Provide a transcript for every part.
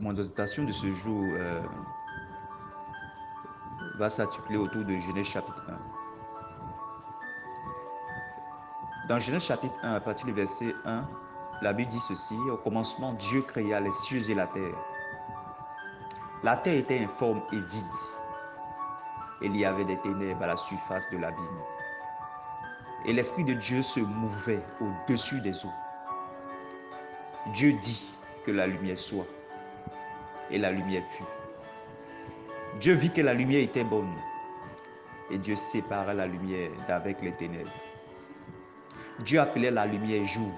Mon dotation de ce jour euh, va s'articuler autour de Genèse chapitre 1. Dans Genèse chapitre 1, à partir du verset 1, la Bible dit ceci, au commencement, Dieu créa les cieux et la terre. La terre était informe et vide. Il y avait des ténèbres à la surface de l'abîme. Et l'Esprit de Dieu se mouvait au-dessus des eaux. Dieu dit que la lumière soit. Et la lumière fut. Dieu vit que la lumière était bonne. Et Dieu sépara la lumière d'avec les ténèbres. Dieu appelait la lumière jour.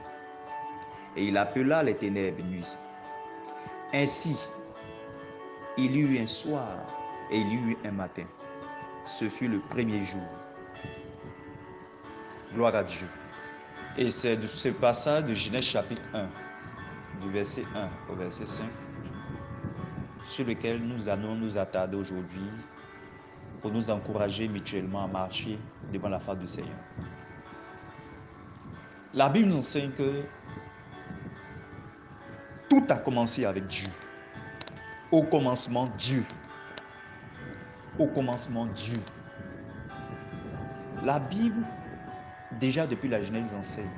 Et il appela les ténèbres nuit. Ainsi, il y eut un soir et il y eut un matin. Ce fut le premier jour. Gloire à Dieu. Et c'est de ce passage de Genèse chapitre 1, du verset 1 au verset 5, sur lequel nous allons nous attarder aujourd'hui pour nous encourager mutuellement à marcher devant la face du Seigneur. La Bible nous enseigne que tout a commencé avec Dieu. Au commencement, Dieu. Au commencement, Dieu. La Bible, déjà depuis la Genèse, enseigne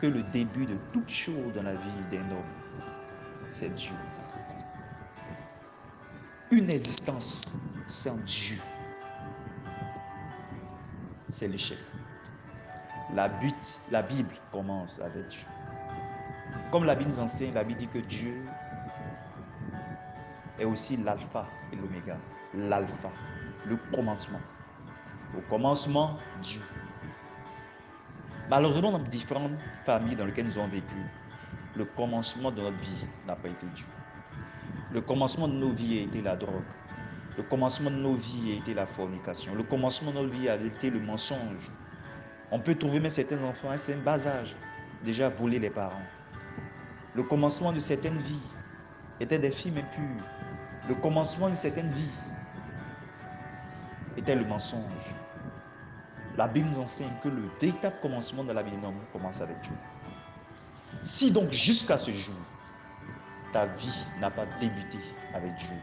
que le début de toute chose dans la vie d'un homme, c'est Dieu. Une existence sans Dieu, c'est l'échec. La, la Bible commence avec Dieu. Comme la Bible nous enseigne, la Bible dit que Dieu est aussi l'alpha et l'oméga. L'alpha, le commencement. Au commencement, Dieu. Malheureusement, dans différentes familles dans lesquelles nous avons vécu, le commencement de notre vie n'a pas été Dieu. Le commencement de nos vies a été la drogue. Le commencement de nos vies a été la fornication. Le commencement de nos vies a été le mensonge. On peut trouver même certains enfants, c'est un bas âge, déjà voler les parents. Le commencement de certaines vies étaient des filles impures. Le commencement de certaines vies était le mensonge. La Bible nous enseigne que le véritable commencement de la vie d'un homme commence avec Dieu. Si donc jusqu'à ce jour, ta vie n'a pas débuté avec Dieu,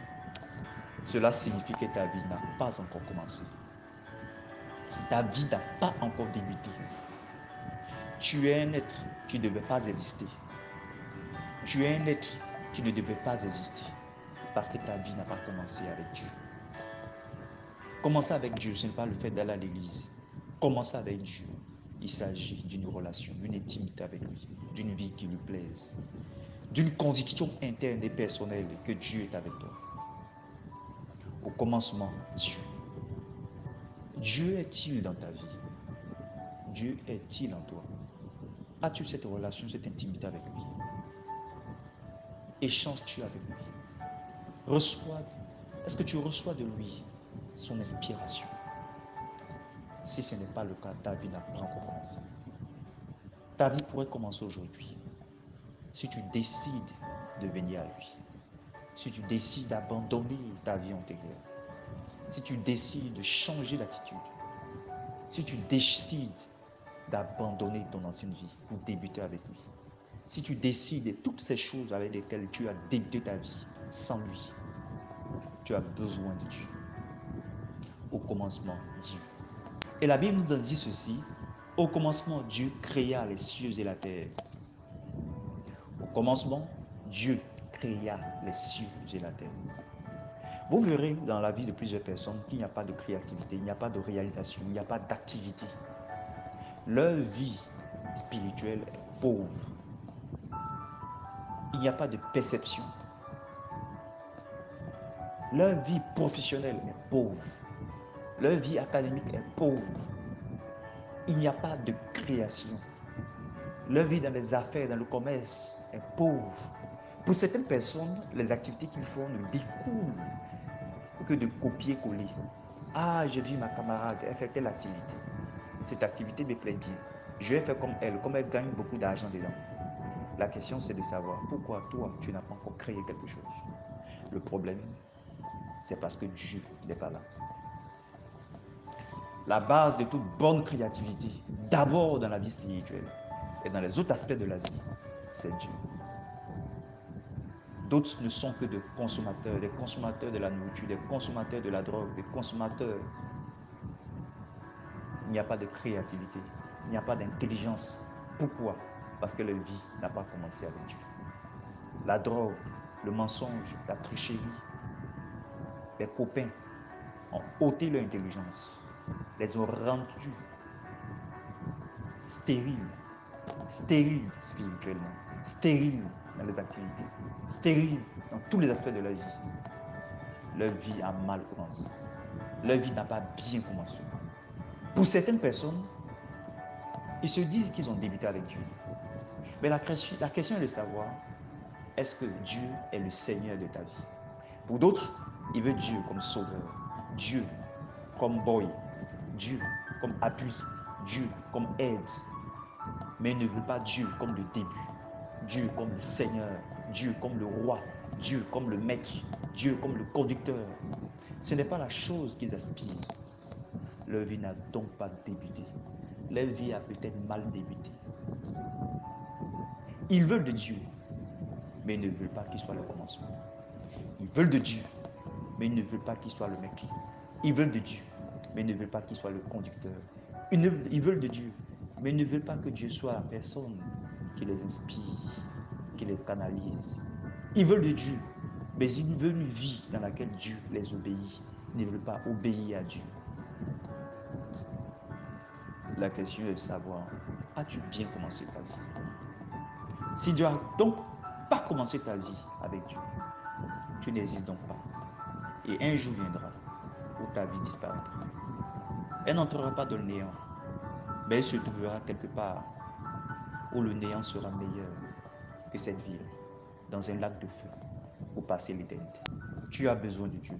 cela signifie que ta vie n'a pas encore commencé. Ta vie n'a pas encore débuté. Tu es un être qui ne devait pas exister. Tu es un être qui ne devait pas exister parce que ta vie n'a pas commencé avec Dieu. Commencer avec Dieu, ce n'est pas le fait d'aller à l'église. Commencer avec Dieu, il s'agit d'une relation, d'une intimité avec lui, d'une vie qui lui plaise, d'une conviction interne et personnelle que Dieu est avec toi. Au commencement, Dieu. Dieu est-il dans ta vie? Dieu est-il en toi? As-tu cette relation, cette intimité avec lui? Échanges-tu avec lui? Reçois, est-ce que tu reçois de lui son inspiration? Si ce n'est pas le cas, ta vie n'a pas encore commencé. Ta vie pourrait commencer aujourd'hui si tu décides de venir à lui. Si tu décides d'abandonner ta vie antérieure si tu décides de changer d'attitude, si tu décides d'abandonner ton ancienne vie pour débuter avec lui, si tu décides de toutes ces choses avec lesquelles tu as débuté ta vie sans lui, tu as besoin de Dieu. Au commencement, Dieu. Et la Bible nous dit ceci, au commencement, Dieu créa les cieux et la terre. Commencement, Dieu créa les cieux et la terre. Vous verrez dans la vie de plusieurs personnes qu'il n'y a pas de créativité, il n'y a pas de réalisation, il n'y a pas d'activité. Leur vie spirituelle est pauvre. Il n'y a pas de perception. Leur vie professionnelle est pauvre. Leur vie académique est pauvre. Il n'y a pas de création. Leur vie dans les affaires, dans le commerce est pauvre. Pour certaines personnes, les activités qu'ils font ne découlent que de copier-coller. Ah, j'ai vu ma camarade, elle fait telle activité. Cette activité me plaît bien. Je vais faire comme elle, comme elle gagne beaucoup d'argent dedans. La question, c'est de savoir pourquoi toi, tu n'as pas encore créé quelque chose. Le problème, c'est parce que Dieu n'est pas là. La base de toute bonne créativité, d'abord dans la vie spirituelle et dans les autres aspects de la vie, c'est Dieu. D'autres ne sont que des consommateurs, des consommateurs de la nourriture, des consommateurs de la drogue, des consommateurs. Il n'y a pas de créativité, il n'y a pas d'intelligence. Pourquoi? Parce que leur vie n'a pas commencé avec Dieu. La drogue, le mensonge, la tricherie, les copains ont ôté leur intelligence, les ont rendus stériles, stériles spirituellement, stériles dans les activités, stériles dans tous les aspects de leur vie. Leur vie a mal commencé. Leur vie n'a pas bien commencé. Pour certaines personnes, ils se disent qu'ils ont débuté avec Dieu. Mais la, question est de savoir, est-ce que Dieu est le Seigneur de ta vie? Pour d'autres, ils veulent Dieu comme sauveur, Dieu comme boy, Dieu comme appui, Dieu comme aide. Mais ils ne veulent pas Dieu comme le début, Dieu comme le Seigneur, Dieu comme le roi, Dieu comme le maître, Dieu comme le conducteur. Ce n'est pas la chose qu'ils aspirent. Leur vie n'a donc pas débuté. Leur vie a peut-être mal débuté. Ils veulent de Dieu, mais ils ne veulent pas qu'il soit le commencement. Ils veulent de Dieu, mais ils ne veulent pas qu'il soit le maître. Ils veulent de Dieu, mais ils ne veulent pas qu'il soit le conducteur. Ils, veulent de Dieu, mais ils ne veulent pas que Dieu soit la personne qui les inspire, qui les canalise. Ils veulent de Dieu, mais ils veulent une vie dans laquelle Dieu les obéit. Ils ne veulent pas obéir à Dieu. La question est de savoir, as-tu bien commencé ta vie? Si Dieu a donc pas commencé ta vie avec Dieu, tu n'hésites donc pas. Et un jour viendra où ta vie disparaîtra. Elle n'entrera pas dans le néant, mais elle se trouvera quelque part où le néant sera meilleur que cette vie, dans un lac de feu, pour passer l'éternité. Tu as besoin de Dieu.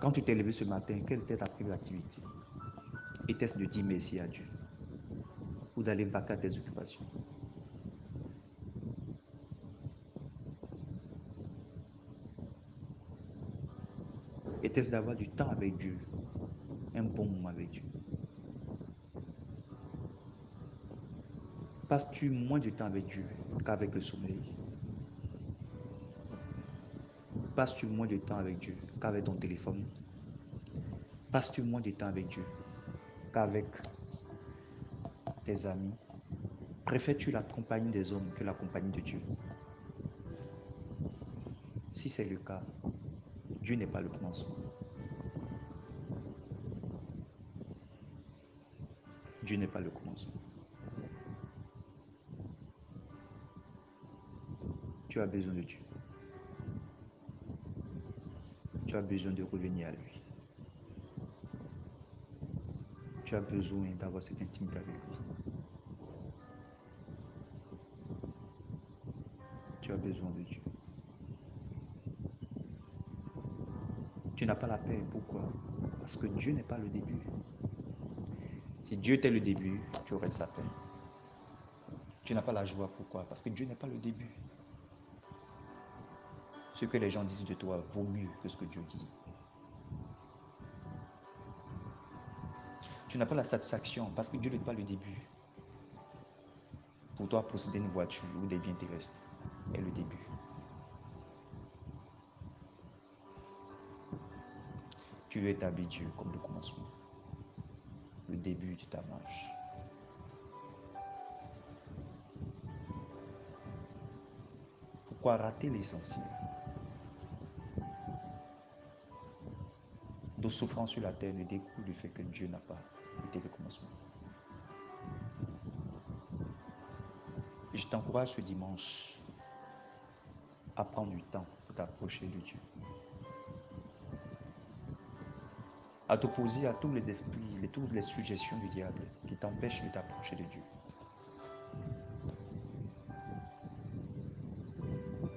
Quand tu t'es levé ce matin, quelle était ta première activité? Était-ce de dire merci à Dieu ou d'aller vaquer à tes occupations? Était-ce d'avoir du temps avec Dieu Un bon moment avec Dieu? Passes-tu moins de temps avec Dieu qu'avec le sommeil? Passes-tu moins de temps avec Dieu qu'avec ton téléphone? Passes-tu moins de temps avec Dieu qu'avec tes amis? Préfères-tu la compagnie des hommes que la compagnie de Dieu? Si c'est le cas, Dieu n'est pas le commencement. Dieu n'est pas le commencement. Tu as besoin de Dieu. Tu as besoin de revenir à lui. Tu as besoin d'avoir cette intimité avec lui. Tu as besoin de Dieu. Tu n'as pas la paix. Pourquoi? Parce que Dieu n'est pas le début. Si Dieu était le début, tu aurais la paix. Tu n'as pas la joie. Pourquoi? Parce que Dieu n'est pas le début. Ce que les gens disent de toi vaut mieux que ce que Dieu dit. Tu n'as pas la satisfaction parce que Dieu n'est pas le début. Pour toi, posséder une voiture ou des biens terrestres est le début. Tu veux établir Dieu comme le commencement, le début de ta marche. Pourquoi rater l'essentiel? Nos souffrances sur la terre ne découlent du fait que Dieu n'a pas été le commencement. Je t'encourage ce dimanche à prendre du temps pour t'approcher de Dieu. À t'opposer à tous les esprits, toutes les suggestions du diable qui t'empêchent de t'approcher de Dieu.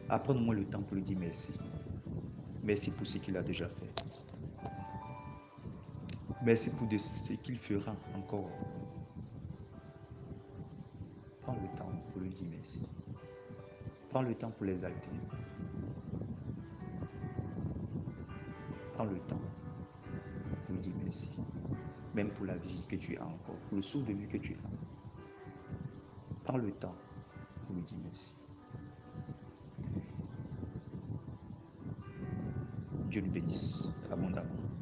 Apprends-moi le temps pour lui dire merci. Merci pour ce qu'il a déjà fait. Merci pour ce qu'il fera encore. Prends le temps pour lui dire merci. Prends le temps pour l'exalter. Prends le temps pour lui dire merci. Même pour la vie que tu as encore, pour le souffle de vie que tu as. Prends le temps pour lui dire merci. Dieu nous bénisse abondamment.